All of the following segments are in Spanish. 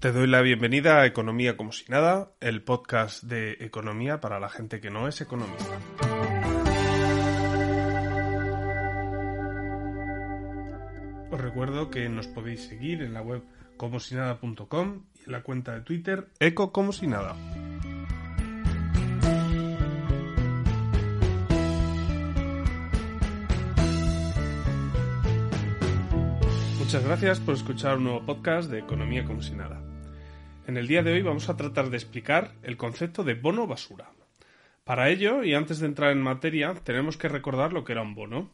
Te doy la bienvenida a Economía como si nada, el podcast de economía para la gente que no es economista. Os recuerdo que nos podéis seguir en la web comosinada.com y en la cuenta de Twitter eco como si nada. Muchas gracias por escuchar un nuevo podcast de Economía como si nada. En el día de hoy vamos a tratar de explicar el concepto de bono basura. Para ello, y antes de entrar en materia, tenemos que recordar lo que era un bono.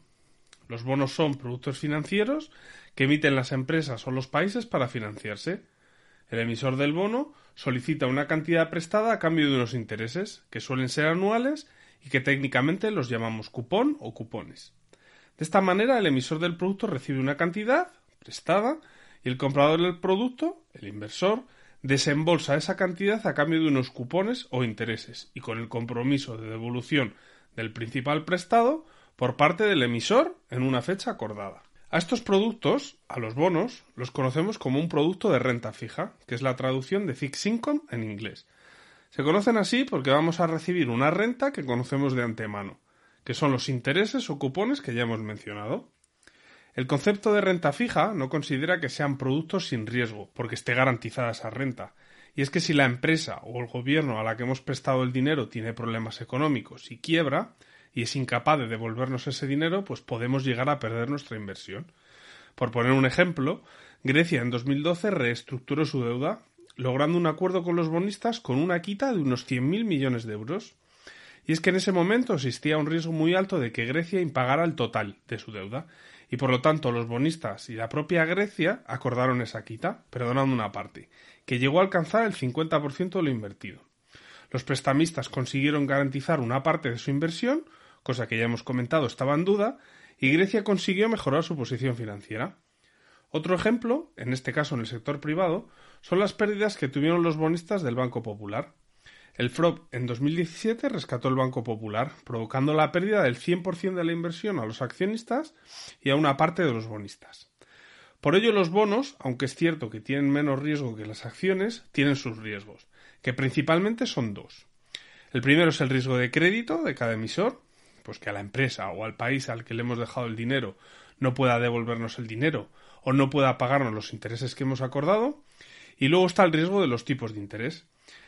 Los bonos son productos financieros que emiten las empresas o los países para financiarse. El emisor del bono solicita una cantidad prestada a cambio de unos intereses, que suelen ser anuales y que técnicamente los llamamos cupón o cupones. De esta manera, el emisor del producto recibe una cantidad prestada y el comprador del producto, el inversor, desembolsa esa cantidad a cambio de unos cupones o intereses y con el compromiso de devolución del principal prestado por parte del emisor en una fecha acordada. A estos productos, a los bonos, los conocemos como un producto de renta fija, que es la traducción de fixed income en inglés. Se conocen así porque vamos a recibir una renta que conocemos de antemano, que son los intereses o cupones que ya hemos mencionado. El concepto de renta fija no considera que sean productos sin riesgo, porque esté garantizada esa renta. Y es que si la empresa o el gobierno a la que hemos prestado el dinero tiene problemas económicos y quiebra, y es incapaz de devolvernos ese dinero, pues podemos llegar a perder nuestra inversión. Por poner un ejemplo, Grecia en 2012 reestructuró su deuda, logrando un acuerdo con los bonistas con una quita de unos 100.000 millones de euros. Y es que en ese momento existía un riesgo muy alto de que Grecia impagara el total de su deuda, y por lo tanto los bonistas y la propia Grecia acordaron esa quita, perdonando una parte, que llegó a alcanzar el 50% de lo invertido. Los prestamistas consiguieron garantizar una parte de su inversión, cosa que ya hemos comentado estaba en duda, y Grecia consiguió mejorar su posición financiera. Otro ejemplo, en este caso en el sector privado, son las pérdidas que tuvieron los bonistas del Banco Popular. El FROB en 2017 rescató el Banco Popular, provocando la pérdida del 100% de la inversión a los accionistas y a una parte de los bonistas. Por ello, los bonos, aunque es cierto que tienen menos riesgo que las acciones, tienen sus riesgos, que principalmente son dos. El primero es el riesgo de crédito de cada emisor, pues que a la empresa o al país al que le hemos dejado el dinero no pueda devolvernos el dinero o no pueda pagarnos los intereses que hemos acordado. Y luego está el riesgo de los tipos de interés,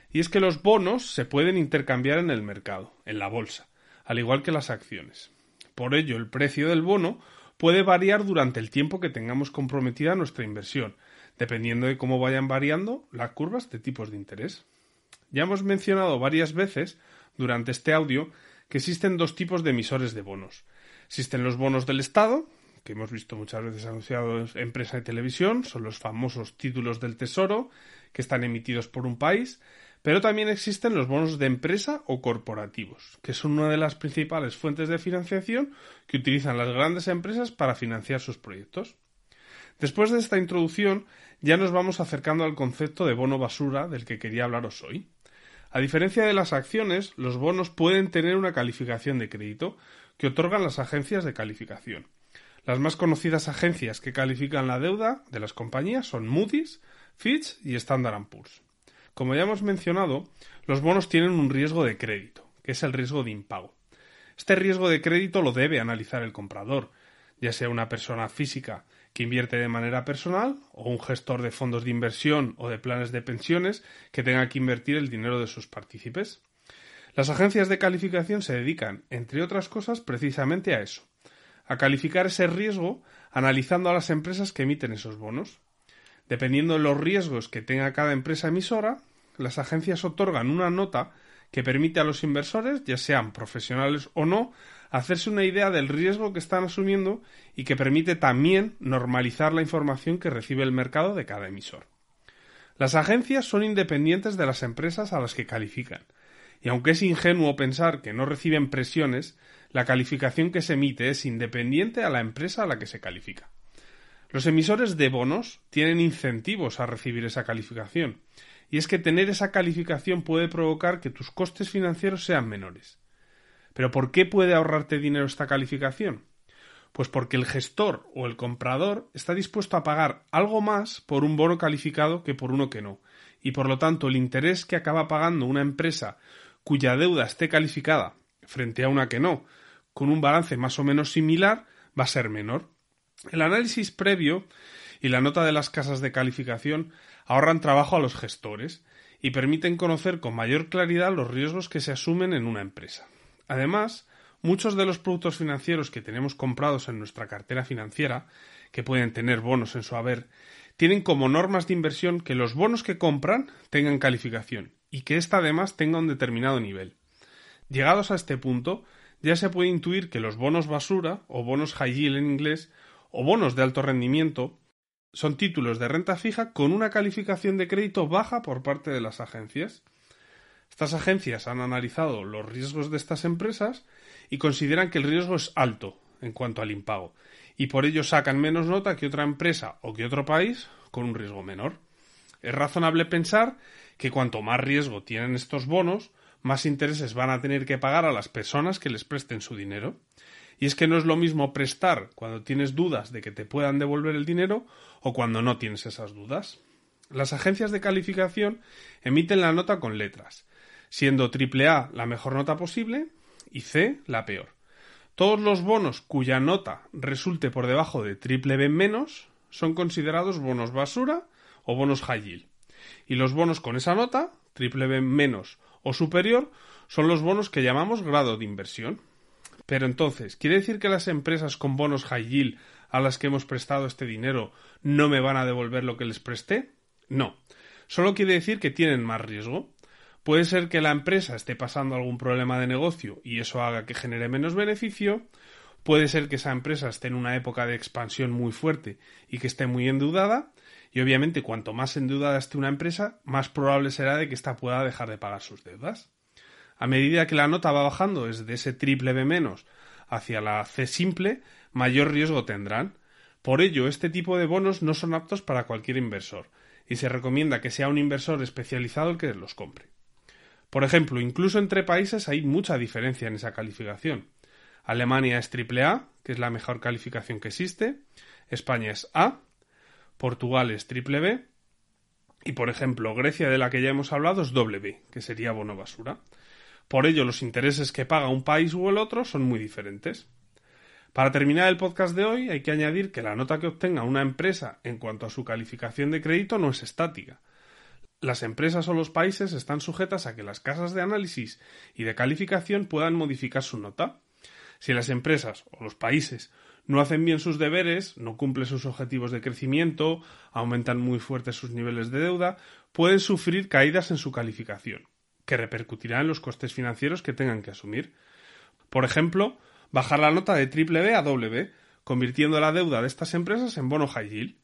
y es que los bonos se pueden intercambiar en el mercado, en la bolsa, al igual que las acciones. Por ello, el precio del bono puede variar durante el tiempo que tengamos comprometida nuestra inversión, dependiendo de cómo vayan variando las curvas de tipos de interés. Ya hemos mencionado varias veces durante este audio que existen dos tipos de emisores de bonos. Existen los bonos del Estado, que hemos visto muchas veces anunciados en prensa y televisión, son los famosos títulos del Tesoro, que están emitidos por un país, pero también existen los bonos de empresa o corporativos, que son una de las principales fuentes de financiación que utilizan las grandes empresas para financiar sus proyectos. Después de esta introducción, ya nos vamos acercando al concepto de bono basura del que quería hablaros hoy. A diferencia de las acciones, los bonos pueden tener una calificación de crédito que otorgan las agencias de calificación. Las más conocidas agencias que califican la deuda de las compañías son Moody's, Fitch y Standard Poor's. Como ya hemos mencionado, los bonos tienen un riesgo de crédito, que es el riesgo de impago. Este riesgo de crédito lo debe analizar el comprador, ya sea una persona física que invierte de manera personal o un gestor de fondos de inversión o de planes de pensiones que tenga que invertir el dinero de sus partícipes. Las agencias de calificación se dedican, entre otras cosas, precisamente a eso, a calificar ese riesgo analizando a las empresas que emiten esos bonos. Dependiendo de los riesgos que tenga cada empresa emisora, las agencias otorgan una nota que permite a los inversores, ya sean profesionales o no, hacerse una idea del riesgo que están asumiendo y que permite también normalizar la información que recibe el mercado de cada emisor. Las agencias son independientes de las empresas a las que califican, y aunque es ingenuo pensar que no reciben presiones, la calificación que se emite es independiente a la empresa a la que se califica. Los emisores de bonos tienen incentivos a recibir esa calificación, y es que tener esa calificación puede provocar que tus costes financieros sean menores. Pero ¿por qué puede ahorrarte dinero esta calificación? Pues porque el gestor o el comprador está dispuesto a pagar algo más por un bono calificado que por uno que no, y por lo tanto el interés que acaba pagando una empresa cuya deuda esté calificada frente a una que no, con un balance más o menos similar, va a ser menor. El análisis previo y la nota de las casas de calificación ahorran trabajo a los gestores y permiten conocer con mayor claridad los riesgos que se asumen en una empresa. Además, Muchos de los productos financieros que tenemos comprados en nuestra cartera financiera, que pueden tener bonos en su haber, tienen como normas de inversión que los bonos que compran tengan calificación y que ésta además tenga un determinado nivel. Llegados a este punto, ya se puede intuir que los bonos basura, o bonos high yield en inglés, o bonos de alto rendimiento, son títulos de renta fija con una calificación de crédito baja por parte de las agencias. Estas agencias han analizado los riesgos de estas empresas y consideran que el riesgo es alto en cuanto al impago y por ello sacan menos nota que otra empresa o que otro país con un riesgo menor. Es razonable pensar que cuanto más riesgo tienen estos bonos, más intereses van a tener que pagar a las personas que les presten su dinero. Y es que no es lo mismo prestar cuando tienes dudas de que te puedan devolver el dinero o cuando no tienes esas dudas. Las agencias de calificación emiten la nota con letras, siendo AAA la mejor nota posible y C la peor. Todos los bonos cuya nota resulte por debajo de triple B menos son considerados bonos basura o bonos high yield. Y los bonos con esa nota, triple B menos o superior, son los bonos que llamamos grado de inversión. Pero entonces, ¿quiere decir que las empresas con bonos high yield a las que hemos prestado este dinero no me van a devolver lo que les presté? No. Solo quiere decir que tienen más riesgo. Puede ser que la empresa esté pasando algún problema de negocio y eso haga que genere menos beneficio. Puede ser que esa empresa esté en una época de expansión muy fuerte y que esté muy endeudada. Y obviamente cuanto más endeudada esté una empresa, más probable será de que ésta pueda dejar de pagar sus deudas. A medida que la nota va bajando desde ese triple B menos hacia la C simple, mayor riesgo tendrán. Por ello, este tipo de bonos no son aptos para cualquier inversor, y se recomienda que sea un inversor especializado el que los compre. Por ejemplo, incluso entre países hay mucha diferencia en esa calificación. Alemania es AAA, que es la mejor calificación que existe, España es A, Portugal es triple B y, por ejemplo, Grecia, de la que ya hemos hablado, es doble B, que sería bono basura. Por ello, los intereses que paga un país u el otro son muy diferentes. Para terminar el podcast de hoy, hay que añadir que la nota que obtenga una empresa en cuanto a su calificación de crédito no es estática, las empresas o los países están sujetas a que las casas de análisis y de calificación puedan modificar su nota. Si las empresas o los países no hacen bien sus deberes, no cumplen sus objetivos de crecimiento, aumentan muy fuerte sus niveles de deuda, pueden sufrir caídas en su calificación, que repercutirá en los costes financieros que tengan que asumir. Por ejemplo, bajar la nota de triple B a B, convirtiendo la deuda de estas empresas en bono high yield.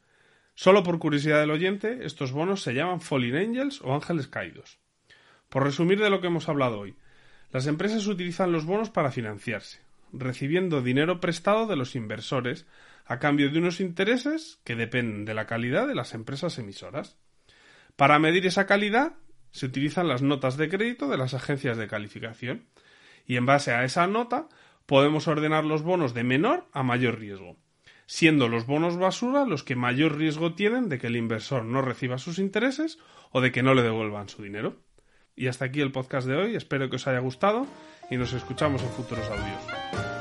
Solo por curiosidad del oyente, estos bonos se llaman Falling Angels o ángeles caídos. Por resumir de lo que hemos hablado hoy, las empresas utilizan los bonos para financiarse, recibiendo dinero prestado de los inversores a cambio de unos intereses que dependen de la calidad de las empresas emisoras. Para medir esa calidad se utilizan las notas de crédito de las agencias de calificación y en base a esa nota podemos ordenar los bonos de menor a mayor riesgo siendo los bonos basura los que mayor riesgo tienen de que el inversor no reciba sus intereses o de que no le devuelvan su dinero. Y hasta aquí el podcast de hoy, espero que os haya gustado y nos escuchamos en futuros audios.